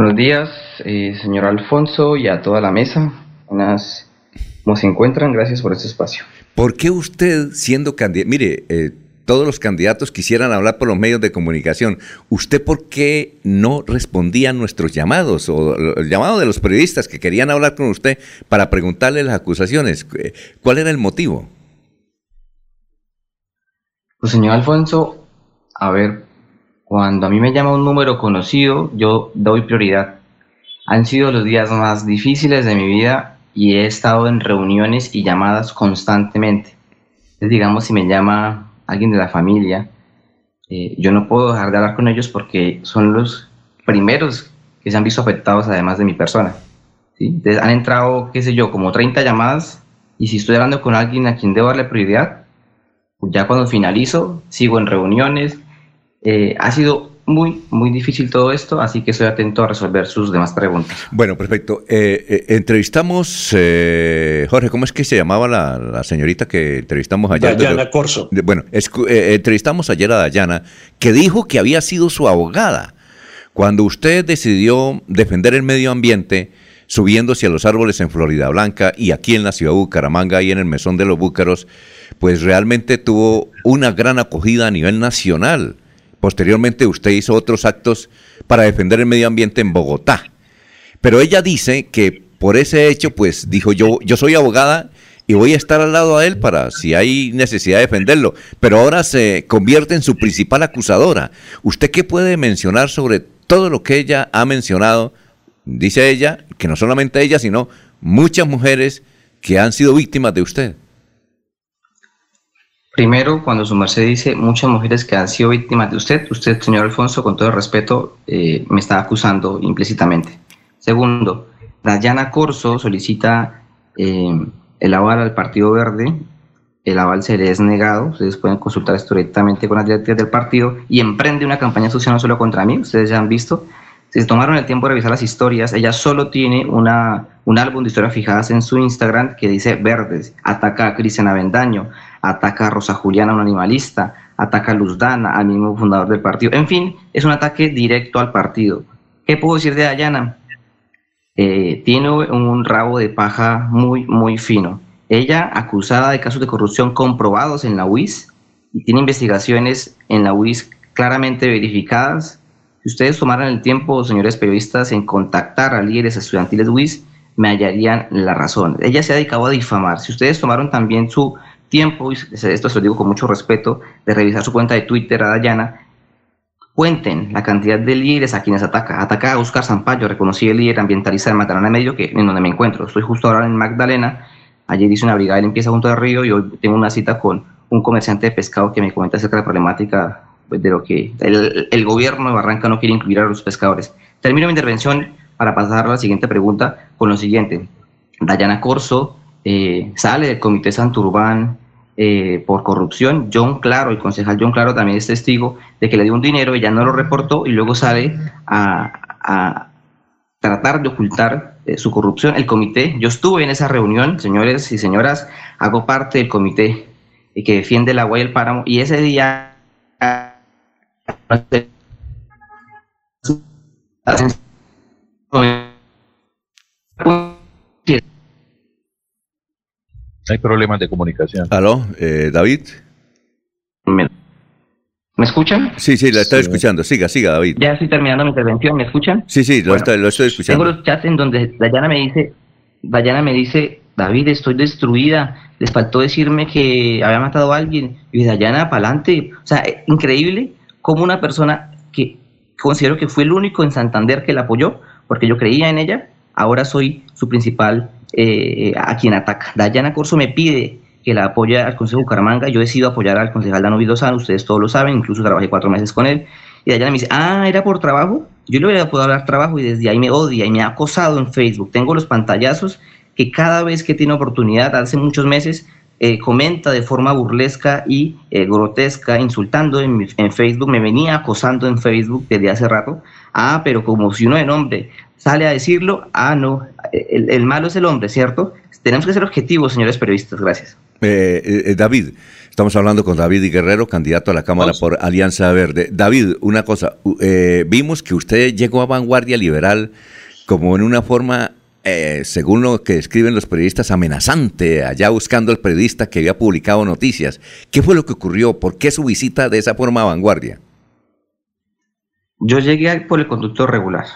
Buenos días, eh, señor Alfonso, y a toda la mesa. Buenas, ¿cómo se encuentran? Gracias por este espacio. ¿Por qué usted, siendo candidato, mire, eh, todos los candidatos quisieran hablar por los medios de comunicación, ¿usted por qué no respondía a nuestros llamados o el llamado de los periodistas que querían hablar con usted para preguntarle las acusaciones? Eh, ¿Cuál era el motivo? Pues señor Alfonso, a ver, cuando a mí me llama un número conocido, yo doy prioridad. Han sido los días más difíciles de mi vida y he estado en reuniones y llamadas constantemente. Entonces, digamos, si me llama alguien de la familia, eh, yo no puedo dejar de hablar con ellos porque son los primeros que se han visto afectados además de mi persona. Entonces, han entrado, qué sé yo, como 30 llamadas y si estoy hablando con alguien a quien debo darle prioridad, pues ya cuando finalizo, sigo en reuniones, eh, ha sido muy, muy difícil todo esto, así que estoy atento a resolver sus demás preguntas. Bueno, perfecto. Eh, eh, entrevistamos, Jorge, ¿cómo es que se llamaba la, señorita que entrevistamos ayer? Dayana Corso. bueno, entrevistamos ayer a Dayana, que dijo que había sido su abogada. Cuando usted decidió defender el medio ambiente, subiéndose a los árboles en Florida Blanca y aquí en la ciudad de Bucaramanga y en el Mesón de los Búcaros, pues realmente tuvo una gran acogida a nivel nacional. Posteriormente usted hizo otros actos para defender el medio ambiente en Bogotá. Pero ella dice que por ese hecho, pues dijo yo, yo soy abogada y voy a estar al lado de él para si hay necesidad de defenderlo. Pero ahora se convierte en su principal acusadora. ¿Usted qué puede mencionar sobre todo lo que ella ha mencionado? Dice ella, que no solamente ella, sino muchas mujeres que han sido víctimas de usted. Primero, cuando su merced dice muchas mujeres que han sido víctimas de usted, usted, señor Alfonso, con todo el respeto, eh, me está acusando implícitamente. Segundo, Dayana Corso solicita eh, el aval al Partido Verde, el aval se le es negado, ustedes pueden consultar esto directamente con las directivas del partido y emprende una campaña social no solo contra mí, ustedes ya han visto, si se tomaron el tiempo de revisar las historias, ella solo tiene una, un álbum de historias fijadas en su Instagram que dice Verdes, ataca a Cristian Avendaño, ataca a Rosa Juliana, un animalista, ataca a Luz Dana, al mismo fundador del partido. En fin, es un ataque directo al partido. ¿Qué puedo decir de Dayana? Eh, tiene un rabo de paja muy, muy fino. Ella, acusada de casos de corrupción comprobados en la UIS, y tiene investigaciones en la UIS claramente verificadas. Si ustedes tomaran el tiempo, señores periodistas, en contactar a líderes estudiantiles UIS, me hallarían la razón. Ella se ha dedicado a difamar. Si ustedes tomaron también su tiempo, y esto se lo digo con mucho respeto, de revisar su cuenta de Twitter a Dayana, cuenten la cantidad de líderes a quienes ataca. Ataca a Oscar Zampayo, reconocí el líder ambientalista de Magdalena Medio, que, en donde me encuentro. Estoy justo ahora en Magdalena. Ayer hice una brigada de limpieza junto al río y hoy tengo una cita con un comerciante de pescado que me comenta acerca de la problemática pues, de lo que el, el, gobierno de Barranca no quiere incluir a los pescadores. Termino mi intervención para pasar a la siguiente pregunta con lo siguiente. Dayana Corso eh, sale del Comité Santurbán eh, por corrupción. John Claro, el concejal John Claro también es testigo de que le dio un dinero, ella no lo reportó y luego sale a, tratar de ocultar eh, su corrupción. El comité, yo estuve en esa reunión, señores y señoras, hago parte del comité que defiende el agua y el páramo y ese día Hay problemas de comunicación. ¿Aló, eh, David? ¿Me, escuchan? Sí, sí, la estoy escuchando. Siga, siga, David. Ya estoy terminando mi intervención. ¿Me escuchan? Sí, sí, lo, estoy, escuchando. Tengo los chats en donde Dayana me dice, Dayana me dice, David, estoy destruida. Les faltó decirme que había matado a alguien. Y Dayana, para adelante. O sea, increíble como una persona que considero que fue el único en Santander que la apoyó, porque yo creía en ella, ahora soy su principal eh, a quien ataca. Dayana Corso me pide que la apoye al Consejo Bucaramanga, yo decido apoyar al concejal Dano Vilozano, ustedes todos lo saben, incluso trabajé cuatro meses con él, y Dayana me dice, ah, ¿era por trabajo? Yo le voy a poder hablar trabajo y desde ahí me odia y me ha acosado en Facebook. Tengo los pantallazos que cada vez que tiene oportunidad, hace muchos meses, eh, comenta de forma burlesca y eh, grotesca, insultando en, en, Facebook, me venía acosando en Facebook desde hace rato. Ah, pero como si uno de nombre sale a decirlo, ah, no, el, malo es el hombre, ¿cierto? Tenemos que ser objetivos, señores periodistas, gracias. Eh, eh, David, estamos hablando con David Guerrero, candidato a la Cámara por Alianza Verde. David, una cosa, eh, vimos que usted llegó a Vanguardia Liberal como en una forma, según lo que escriben los periodistas, amenazante, allá buscando al periodista que había publicado noticias. ¿Qué fue lo que ocurrió? ¿Por qué su visita de esa forma a Vanguardia? Yo llegué por el conductor regular.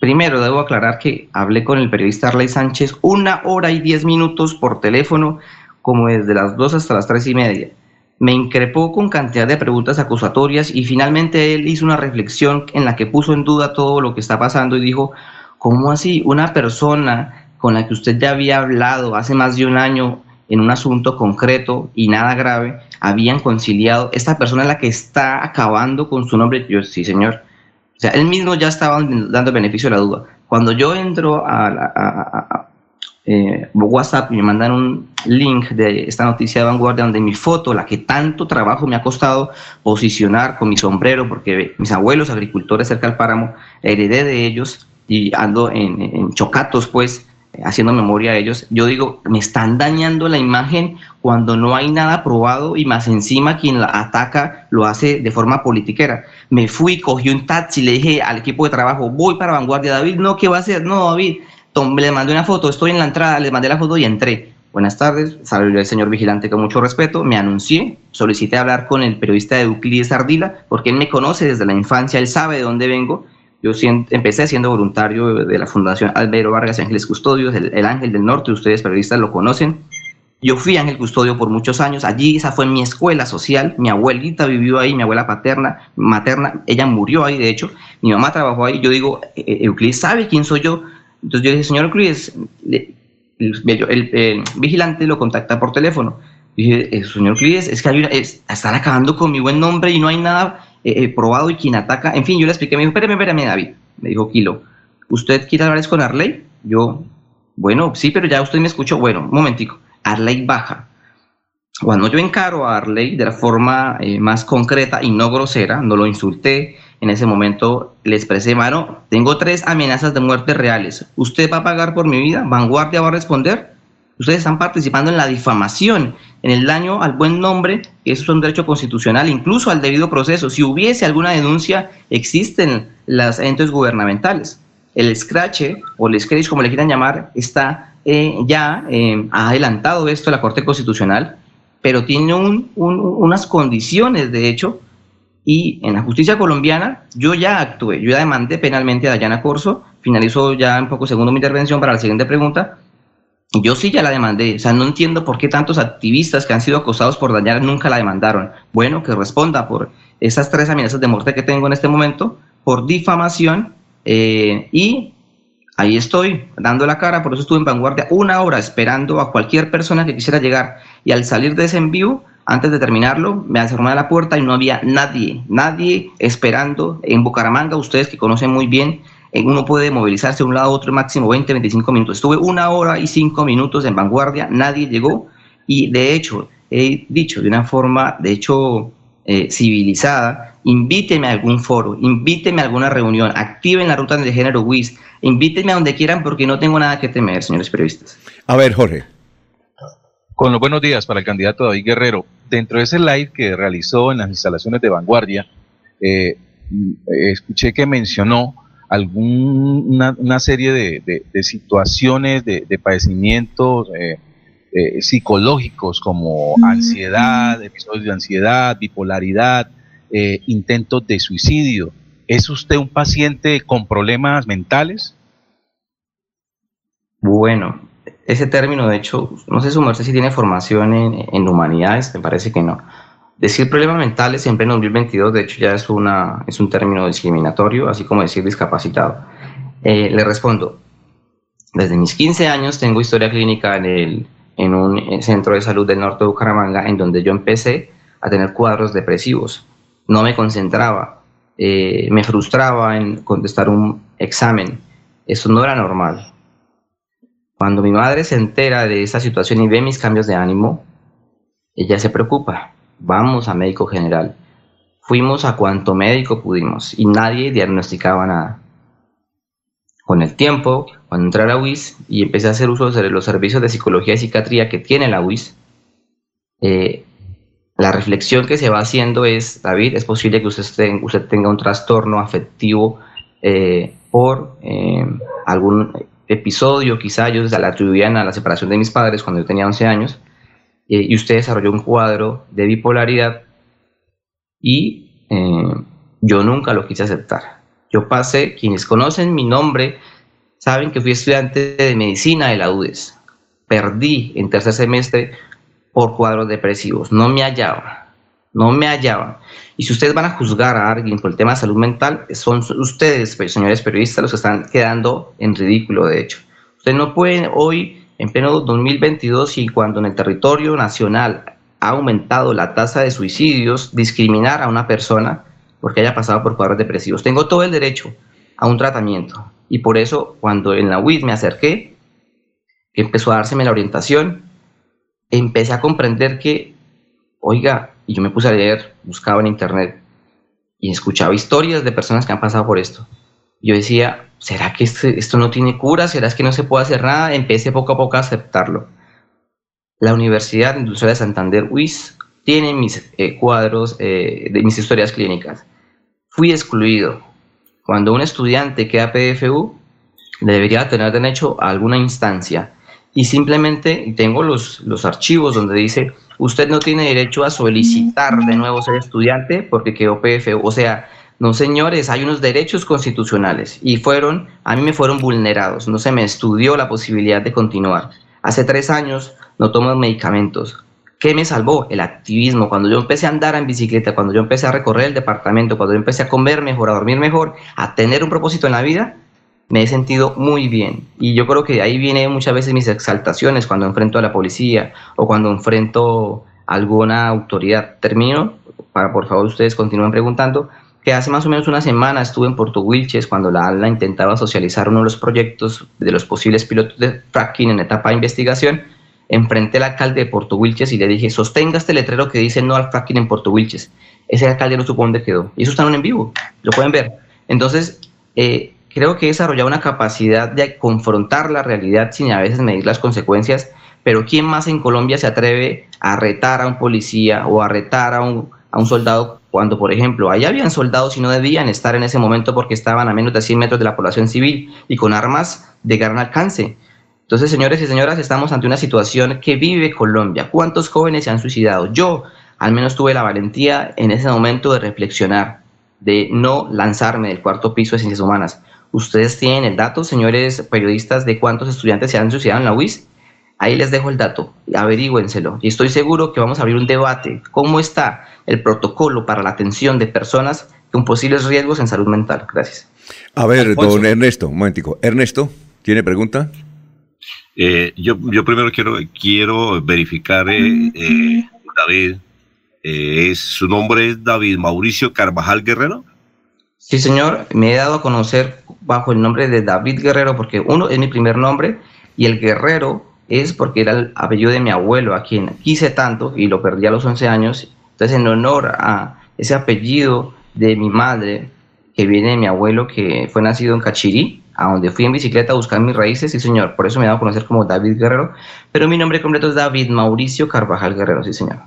Primero, debo aclarar que hablé con el periodista Arley Sánchez una hora y diez minutos por teléfono, como desde las dos hasta las tres y media. Me increpó con cantidad de preguntas acusatorias y finalmente él hizo una reflexión en la que puso en duda todo lo que está pasando y dijo, ¿cómo así una persona con la que usted ya había hablado hace más de un año en un asunto concreto y nada grave, habían conciliado, esta persona es la que está acabando con su nombre? Yo, sí, señor o sea, él mismo ya estaba dando beneficio de la duda. Cuando yo entro a, eh, WhatsApp y me mandan un link de esta noticia de vanguardia donde mi foto, la que tanto trabajo me ha costado posicionar con mi sombrero, porque mis abuelos agricultores cerca del páramo, heredé de ellos y ando en, chocatos, pues, haciendo memoria a ellos, yo digo, me están dañando la imagen cuando no hay nada probado y más encima quien la ataca lo hace de forma politiquera. Me fui, cogí un taxi, le dije al equipo de trabajo, voy para Vanguardia, David, no, ¿qué va a hacer? No, David, le mandé una foto, estoy en la entrada, le mandé la foto y entré. Buenas tardes, salió el señor vigilante con mucho respeto, me anuncié, solicité hablar con el periodista de Euclides Ardila, porque él me conoce desde la infancia, él sabe de dónde vengo, yo empecé siendo voluntario de la Fundación Albero Vargas Ángeles Custodios, el, Ángel del Norte, ustedes periodistas lo conocen. Yo fui Ángel Custodio por muchos años, allí esa fue mi escuela social, mi abuelita vivió ahí, mi abuela paterna, materna, ella murió ahí de hecho, mi mamá trabajó ahí, yo digo, e-, e-, Euclides sabe quién soy yo, entonces yo dije, señor Euclides, el, vigilante lo contacta por teléfono, dije, eh, señor Euclides, es que están acabando con mi buen nombre y no hay nada eh, eh, probado y quien ataca. En fin, yo le expliqué, me dijo, espérame, espérame, David. Me dijo Kilo, ¿usted quiere hablar con Arley? Yo, bueno, sí, pero ya usted me escuchó. Bueno, un momentico. Arley baja. Cuando yo encaro a Arley de la forma eh, más concreta y no grosera, no lo insulté, en ese momento le expresé, mano, tengo tres amenazas de muerte reales. ¿Usted va a pagar por mi vida? ¿Vanguardia va a responder? Ustedes están participando en la difamación, en el daño al buen nombre, eso es un derecho constitucional, incluso al debido proceso. Si hubiese alguna denuncia, existen las entes gubernamentales. El scratch o el scratch, como le quieran llamar, está eh, ya eh, adelantado esto a la Corte Constitucional, pero tiene unas condiciones, de hecho, y en la justicia colombiana yo ya actué, yo ya demandé penalmente a Dayana Corso, finalizo ya un poco segundo mi intervención para la siguiente pregunta, yo sí ya la demandé, o sea, no entiendo por qué tantos activistas que han sido acosados por dañar nunca la demandaron. Bueno, que responda por esas tres amenazas de muerte que tengo en este momento, por difamación, eh, y ahí estoy, dando la cara, por eso estuve en vanguardia una hora esperando a cualquier persona que quisiera llegar, y al salir de ese envío, antes de terminarlo, me cerraron la puerta y no había nadie, nadie esperando en Bucaramanga, ustedes que conocen muy bien uno puede movilizarse de un lado a otro máximo 20, 25 minutos. Estuve una hora y cinco minutos en vanguardia, nadie llegó y de hecho he dicho de una forma, de hecho, eh, civilizada, invíteme a algún foro, invíteme a alguna reunión, activen la ruta de género WIS, invíteme a donde quieran porque no tengo nada que temer, señores periodistas. A ver, Jorge. Con los buenos días para el candidato David Guerrero. Dentro de ese live que realizó en las instalaciones de vanguardia, eh, escuché que mencionó alguna una serie de, situaciones, de, padecimientos eh, eh, psicológicos como ansiedad, episodios de ansiedad, bipolaridad, eh, intentos de suicidio. ¿Es usted un paciente con problemas mentales? Bueno, ese término, de hecho, no sé su merced si tiene formación en, en humanidades, me parece que no. Decir problemas mentales siempre en 2022, de hecho, ya es, una, es un término discriminatorio, así como decir discapacitado. Eh, le respondo, desde mis 15 años tengo historia clínica en, el, en un eh, centro de salud del norte de Bucaramanga, en donde yo empecé a tener cuadros depresivos. No me concentraba, eh, me frustraba en contestar un examen. Eso no era normal. Cuando mi madre se entera de esa situación y ve mis cambios de ánimo, ella se preocupa vamos a médico general. Fuimos a cuanto médico pudimos y nadie diagnosticaba nada. Con el tiempo, cuando entré a la UIS y empecé a hacer uso de los servicios de psicología y psiquiatría que tiene la UIS, eh, la reflexión que se va haciendo es, David, es posible que usted, usted tenga un trastorno afectivo eh, por eh, algún episodio, quizá yo la atribuían a la separación de mis padres cuando yo tenía 11 años, y usted desarrolló un cuadro de bipolaridad y yo nunca lo quise aceptar. Yo pasé, quienes conocen mi nombre, saben que fui estudiante de medicina de la UDES. Perdí en tercer semestre por cuadros depresivos. No me hallaba. No me hallaban. Y si ustedes van a juzgar a alguien por el tema de salud mental, son ustedes, pues, señores periodistas, los que están quedando en ridículo, de hecho. Ustedes no pueden hoy, en pleno 2022, y cuando en el territorio nacional ha aumentado la tasa de suicidios, discriminar a una persona porque haya pasado por cuadros depresivos. Tengo todo el derecho a un tratamiento. Y por eso, cuando en la UID me acerqué, que empezó a dárseme la orientación, empecé a comprender que, oiga, y yo me puse a leer, buscaba en internet y escuchaba historias de personas que han pasado por esto. Yo decía, ¿será que este, esto no tiene cura? ¿Será que no se puede hacer nada? Empecé poco a poco a aceptarlo. La Universidad Industrial de Santander, UIS, tiene mis eh, cuadros eh, de mis historias clínicas. Fui excluido. Cuando un estudiante queda PFU, debería tener derecho a alguna instancia y simplemente tengo los, los archivos donde dice, usted no tiene derecho a solicitar de nuevo ser estudiante porque quedó PFU. O sea, no señores, hay unos derechos constitucionales y fueron, a mí me fueron vulnerados, no se me estudió la posibilidad de continuar. Hace tres años no tomo medicamentos. ¿Qué me salvó? El activismo. Cuando yo empecé a andar en bicicleta, cuando yo empecé a recorrer el departamento, cuando yo empecé a comer mejor, a dormir mejor, a tener un propósito en la vida, me he sentido muy bien. Y yo creo que de ahí viene muchas veces mis exaltaciones cuando enfrento a la policía o cuando enfrento a alguna autoridad. Termino, para por favor ustedes continúen preguntando, que hace más o menos una semana estuve en Puerto Wilches cuando la ALA intentaba socializar uno de los proyectos de los posibles pilotos de fracking en etapa de investigación. Enfrenté al alcalde de Puerto Wilches y le dije, sostenga este letrero que dice no al fracking en Puerto Wilches. Ese alcalde no supo dónde quedó. Y eso está en vivo, lo pueden ver. Entonces, eh, creo que he desarrollado una capacidad de confrontar la realidad sin a veces medir las consecuencias, pero ¿quién más en Colombia se atreve a retar a un policía o a retar a un, a un soldado cuando, por ejemplo, allá habían soldados y no debían estar en ese momento porque estaban a menos de 100 metros de la población civil y con armas de gran alcance? Entonces, señores y señoras, estamos ante una situación que vive Colombia. ¿Cuántos jóvenes se han suicidado? Yo al menos tuve la valentía en ese momento de reflexionar, de no lanzarme del cuarto piso de ciencias humanas. Ustedes tienen el dato, señores periodistas, de cuántos estudiantes se han suicidado en la UIS. Ahí les dejo el dato, averígüenselo. Y estoy seguro que vamos a abrir un debate. ¿Cómo está el protocolo para la atención de personas con posibles riesgos en salud mental? Gracias. A ver, don Ernesto, un momentico. Ernesto, ¿tiene pregunta? Eh, yo, yo primero quiero, quiero verificar, eh, eh, David, es, ¿su nombre es David Mauricio Carvajal Guerrero? Sí, señor, me he dado a conocer bajo el nombre de David Guerrero porque uno es mi primer nombre y el Guerrero es porque era el apellido de mi abuelo, a quien quise tanto y lo perdí a los 11 años. Entonces, en honor a ese apellido de mi madre, que viene de mi abuelo, que fue nacido en Cachirí, a donde fui en bicicleta a buscar mis raíces, sí señor, por eso me he dado a conocer como David Guerrero, pero mi nombre completo es David Mauricio Carvajal Guerrero, sí señor.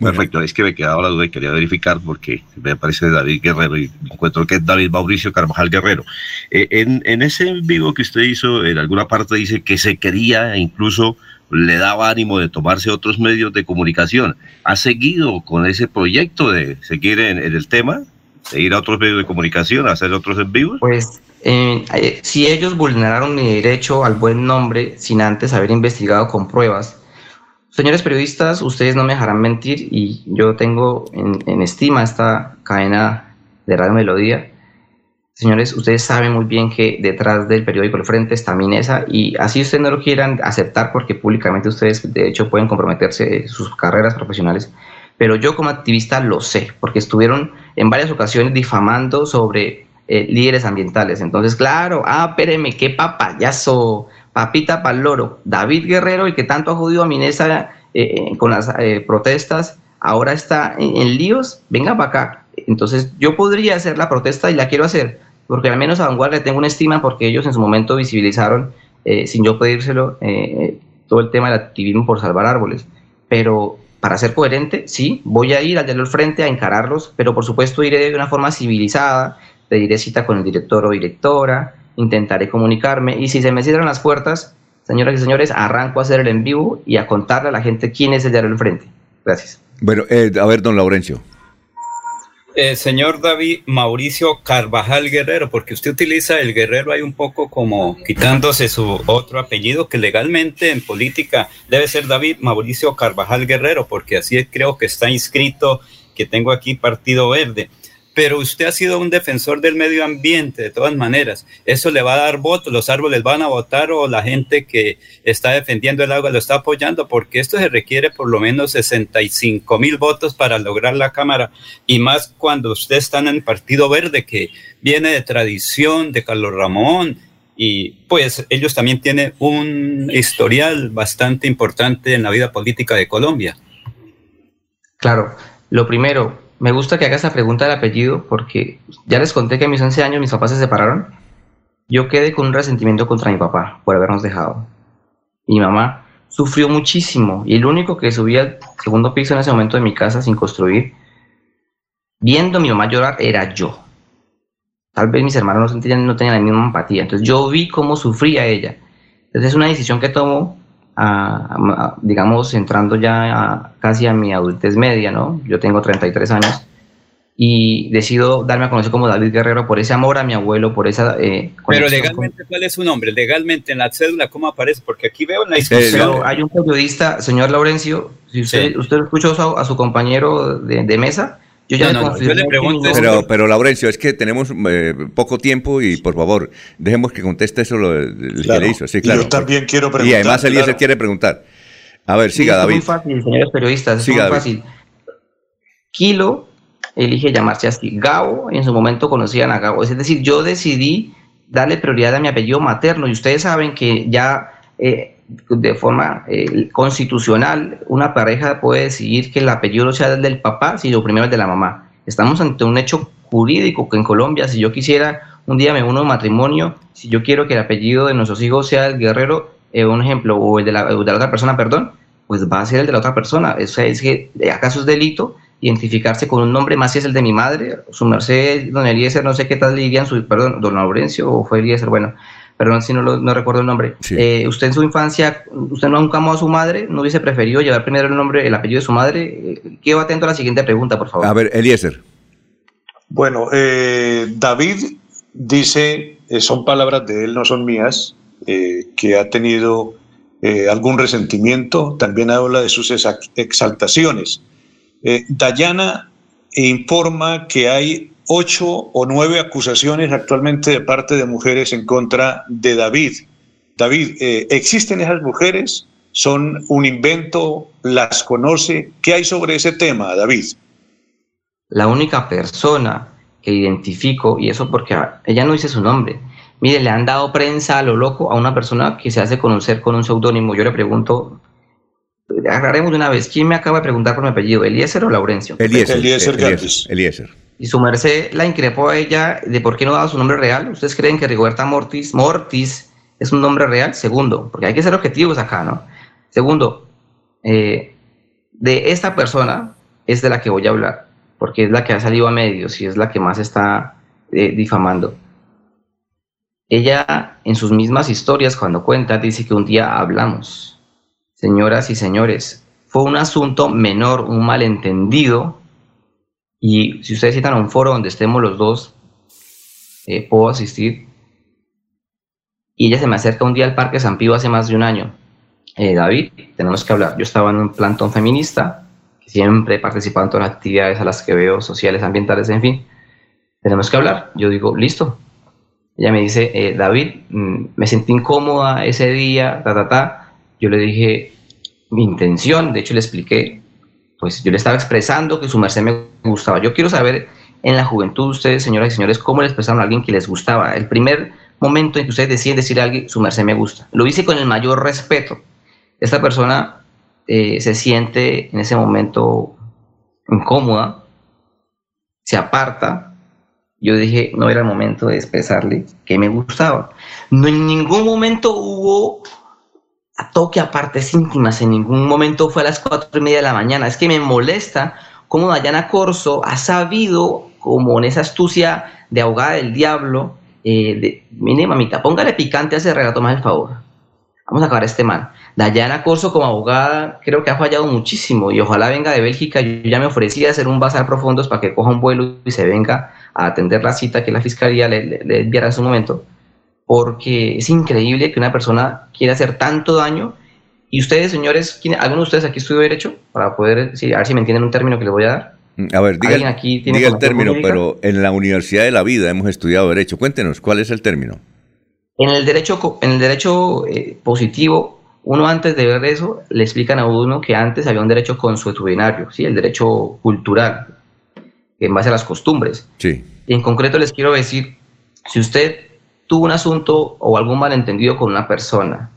Perfecto, es que me quedaba la duda y quería verificar porque me parece David Guerrero y encuentro que es David Mauricio Carvajal Guerrero. Eh, en, en ese vivo que usted hizo, en alguna parte dice que se quería e incluso le daba ánimo de tomarse otros medios de comunicación. ¿Ha seguido con ese proyecto de seguir en, en el tema? Ir a otros medios de comunicación, a hacer otros en vivo? Pues eh, eh, si ellos vulneraron mi derecho al buen nombre sin antes haber investigado con pruebas, señores periodistas, ustedes no me dejarán mentir y yo tengo en, estima esta cadena de Radio Melodía. Señores, ustedes saben muy bien que detrás del periódico El Frente está Minesa y así ustedes no lo quieran aceptar porque públicamente ustedes de hecho pueden comprometerse sus carreras profesionales, pero yo como activista lo sé porque estuvieron en varias ocasiones difamando sobre eh, líderes ambientales. Entonces, claro, ah, espéreme, qué papayazo, papita pa'l loro. David Guerrero, el que tanto ha jodido a Minesa eh, eh, con las protestas, ahora está en, líos, venga para acá. Entonces, yo podría hacer la protesta y la quiero hacer, porque al menos a Vanguardia tengo una estima porque ellos en su momento visibilizaron, sin yo pedírselo, todo el tema del activismo por salvar árboles. Pero para ser coherente, sí, voy a ir al al frente a encararlos, pero por supuesto iré de una forma civilizada, pediré cita con el director o directora, intentaré comunicarme y si se me cierran las puertas, señoras y señores, arranco a hacer el en vivo y a contarle a la gente quién es el de al frente. Gracias. Bueno, eh, a ver, don Laurencio. Eh, señor David Mauricio Carvajal Guerrero, porque usted utiliza el Guerrero ahí un poco como quitándose su otro apellido, que legalmente en política debe ser David Mauricio Carvajal Guerrero, porque así creo que está inscrito, que tengo aquí Partido Verde pero usted ha sido un defensor del medio ambiente de todas maneras. Eso le va a dar votos, los árboles van a votar o la gente que está defendiendo el agua lo está apoyando, porque esto se requiere por lo menos 65 mil votos para lograr la Cámara, y más cuando usted está en el Partido Verde, que viene de tradición de Carlos Ramón, y pues ellos también tienen un historial bastante importante en la vida política de Colombia. Claro, lo primero, me gusta que haga esa pregunta del apellido porque ya les conté que a mis 11 años mis papás se separaron. Yo quedé con un resentimiento contra mi papá por habernos dejado. Mi mamá sufrió muchísimo y el único que subía al segundo piso en ese momento de mi casa sin construir, viendo a mi mamá llorar, era yo. Tal vez mis hermanos no tenían, no tenían la misma empatía. Entonces yo vi cómo sufría ella. Entonces es una decisión que digamos, entrando ya casi a mi adultez media, ¿no? Yo tengo 33 años y decido darme a conocer como David Guerrero por ese amor a mi abuelo, por esa... Eh, Pero legalmente, ¿cuál es su nombre? Legalmente en la cédula, ¿cómo aparece? Porque aquí veo en la discusión... hay un periodista, señor Laurencio, si usted, usted escuchó a, su compañero de mesa, yo ya no, le pregunto. Pero, pero Laurencio, es que tenemos eh, poco tiempo y por favor, dejemos que conteste eso lo, que le hizo. Sí, claro. Yo también quiero preguntar. Y además Eliezer quiere preguntar. A ver, siga, David. Es muy fácil, señores periodistas, es muy fácil. Kilo elige llamarse así. Gabo, en su momento conocían a Gabo. Es decir, yo decidí darle prioridad a mi apellido materno y ustedes saben que ya eh, de forma eh, constitucional, una pareja puede decidir que el apellido sea el del papá, sino primero el de la mamá. Estamos ante un hecho jurídico que en Colombia, si yo quisiera, un día me uno matrimonio, si yo quiero que el apellido de nuestros hijos sea el guerrero, eh, un ejemplo, o el de, la, de otra persona, perdón, pues va a ser el de la otra persona. Eso es que, ¿acaso es delito? identificarse con un nombre más si es el de mi madre, su merced, don Eliezer, no sé qué tal dirían su, perdón, don Laurencio o fue Eliezer, bueno, perdón si no, no recuerdo el nombre. Eh, usted en su infancia, usted nunca amó a su madre, no hubiese preferido llevar primero el nombre, el apellido de su madre. Eh, quedo atento a la siguiente pregunta, por favor. A ver, Eliezer. Bueno, eh, David dice, son palabras de él, no son mías, que ha tenido algún resentimiento, también habla de sus exaltaciones. Dayana informa que hay ocho o nueve acusaciones actualmente de parte de mujeres en contra de David. David, eh, ¿existen esas mujeres? ¿Son un invento? ¿Las conoce? ¿Qué hay sobre ese tema, David? La única persona que identifico, y eso porque ella no dice su nombre, mire, le han dado prensa a lo loco a una persona que se hace conocer con un seudónimo. Yo le pregunto, agarraremos de una vez, ¿quién me acaba de preguntar por mi apellido? ¿Eliezer o Laurencio? Eliezer. Eliezer, Eliezer, Eliezer y su merced la increpó a ella de por qué no daba su nombre real. ¿Ustedes creen que Rigoberta Mortis, Mortis es un nombre real? Segundo, porque hay que ser objetivos acá, ¿no? Segundo, eh, de esta persona es de la que voy a hablar, porque es la que ha salido a medios y es la que más está eh, difamando. Ella, en sus mismas historias, cuando cuenta, dice que un día hablamos. Señoras y señores, fue un asunto menor, un malentendido y si ustedes citan un foro donde estemos los dos, eh, puedo asistir. Y ella se me acerca un día al Parque San Pío hace más de un año. Eh, David, tenemos que hablar. Yo estaba en un plantón feminista, siempre he participado en todas las actividades a las que veo, sociales, ambientales, en fin. Tenemos que hablar. Yo digo, listo. Ella me dice, eh, David, mm, me sentí incómoda ese día, ta, ta, ta. Yo le dije mi intención, de hecho le expliqué, pues yo le estaba expresando que su merced me gustaba. Yo quiero saber en la juventud ustedes, señoras y señores, cómo le expresaron a alguien que les gustaba. El primer momento en que ustedes deciden decir a alguien, su merced me gusta. Lo hice con el mayor respeto. Esta persona eh, se siente en ese momento incómoda, se aparta yo dije, no era el momento de expresarle que me gustaba. No en ningún momento hubo toque a partes íntimas, en ningún momento fue a las cuatro y media de la mañana. Es que me molesta cómo Dayana Corso ha sabido, como en esa astucia de ahogada del diablo, eh, de, mire mamita, póngale picante a ese relato más el favor. Vamos a acabar este mal. Dayana Corso como abogada creo que ha fallado muchísimo y ojalá venga de Bélgica. Yo ya me ofrecí a hacer un bazar profundos para que coja un vuelo y se venga a atender la cita que la fiscalía le, le, enviara en su momento. Porque es increíble que una persona quiera hacer tanto daño. Y ustedes, señores, ¿alguno de ustedes aquí estudió Derecho? Para poder, sí, a ver si me entienden un término que les voy a dar. Mm, a ver, diga, aquí diga el término, pero en la Universidad de la Vida hemos estudiado Derecho. Cuéntenos, ¿cuál es el término? En el derecho, en el derecho eh, positivo, uno antes de ver eso, le explican a uno que antes había un derecho consuetudinario, ¿sí? el derecho cultural, en base a las costumbres. Sí. Y en concreto les quiero decir, si usted tuvo un asunto o algún malentendido con una persona,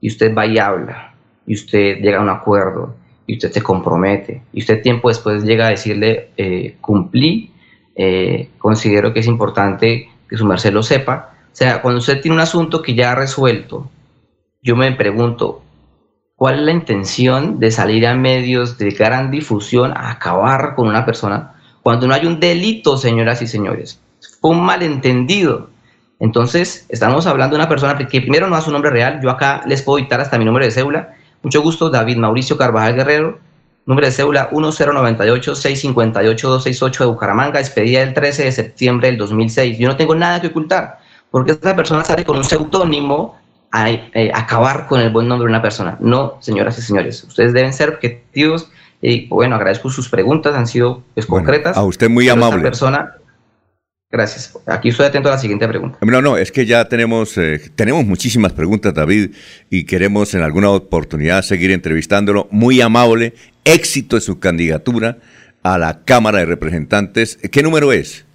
y usted va y habla, y usted llega a un acuerdo, y usted se compromete, y usted tiempo después llega a decirle, eh, cumplí, eh, considero que es importante que su merced lo sepa. O sea, cuando usted tiene un asunto que ya ha resuelto, yo me pregunto, ¿cuál es la intención de salir a medios de gran difusión a acabar con una persona cuando no hay un delito, señoras y señores? Fue un malentendido. Entonces, estamos hablando de una persona que primero no da su nombre real. Yo acá les puedo dictar hasta mi número de cédula. Mucho gusto, David Mauricio Carvajal Guerrero. Número de cédula 1098-658-268 de Bucaramanga, expedida el 13 de septiembre del 2006. Yo no tengo nada que ocultar, porque esta persona sale con un seudónimo a, eh, acabar con el buen nombre de una persona. No, señoras y señores, ustedes deben ser objetivos y bueno, agradezco sus preguntas, han sido pues, concretas. A usted muy amable. persona, gracias. Aquí estoy atento a la siguiente pregunta. No, no, es que ya tenemos, eh, tenemos muchísimas preguntas, David, y queremos en alguna oportunidad seguir entrevistándolo. Muy amable, éxito en su candidatura a la Cámara de Representantes. ¿Qué número es?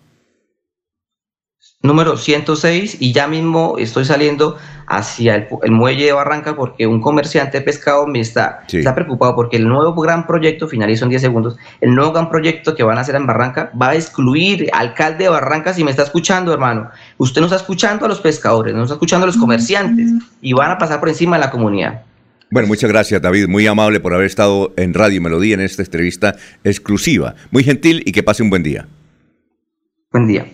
Número 106 y ya mismo estoy saliendo hacia el, muelle de Barranca porque un comerciante de pescado me está, está preocupado porque el nuevo gran proyecto, finalizo en 10 segundos, el nuevo gran proyecto que van a hacer en Barranca va a excluir alcalde de Barranca si me está escuchando, hermano. Usted no está escuchando a los pescadores, no está escuchando a los comerciantes y van a pasar por encima de la comunidad. Bueno, muchas gracias David, muy amable por haber estado en Radio Melodía en esta entrevista exclusiva. Muy gentil y que pase un buen día. Buen día.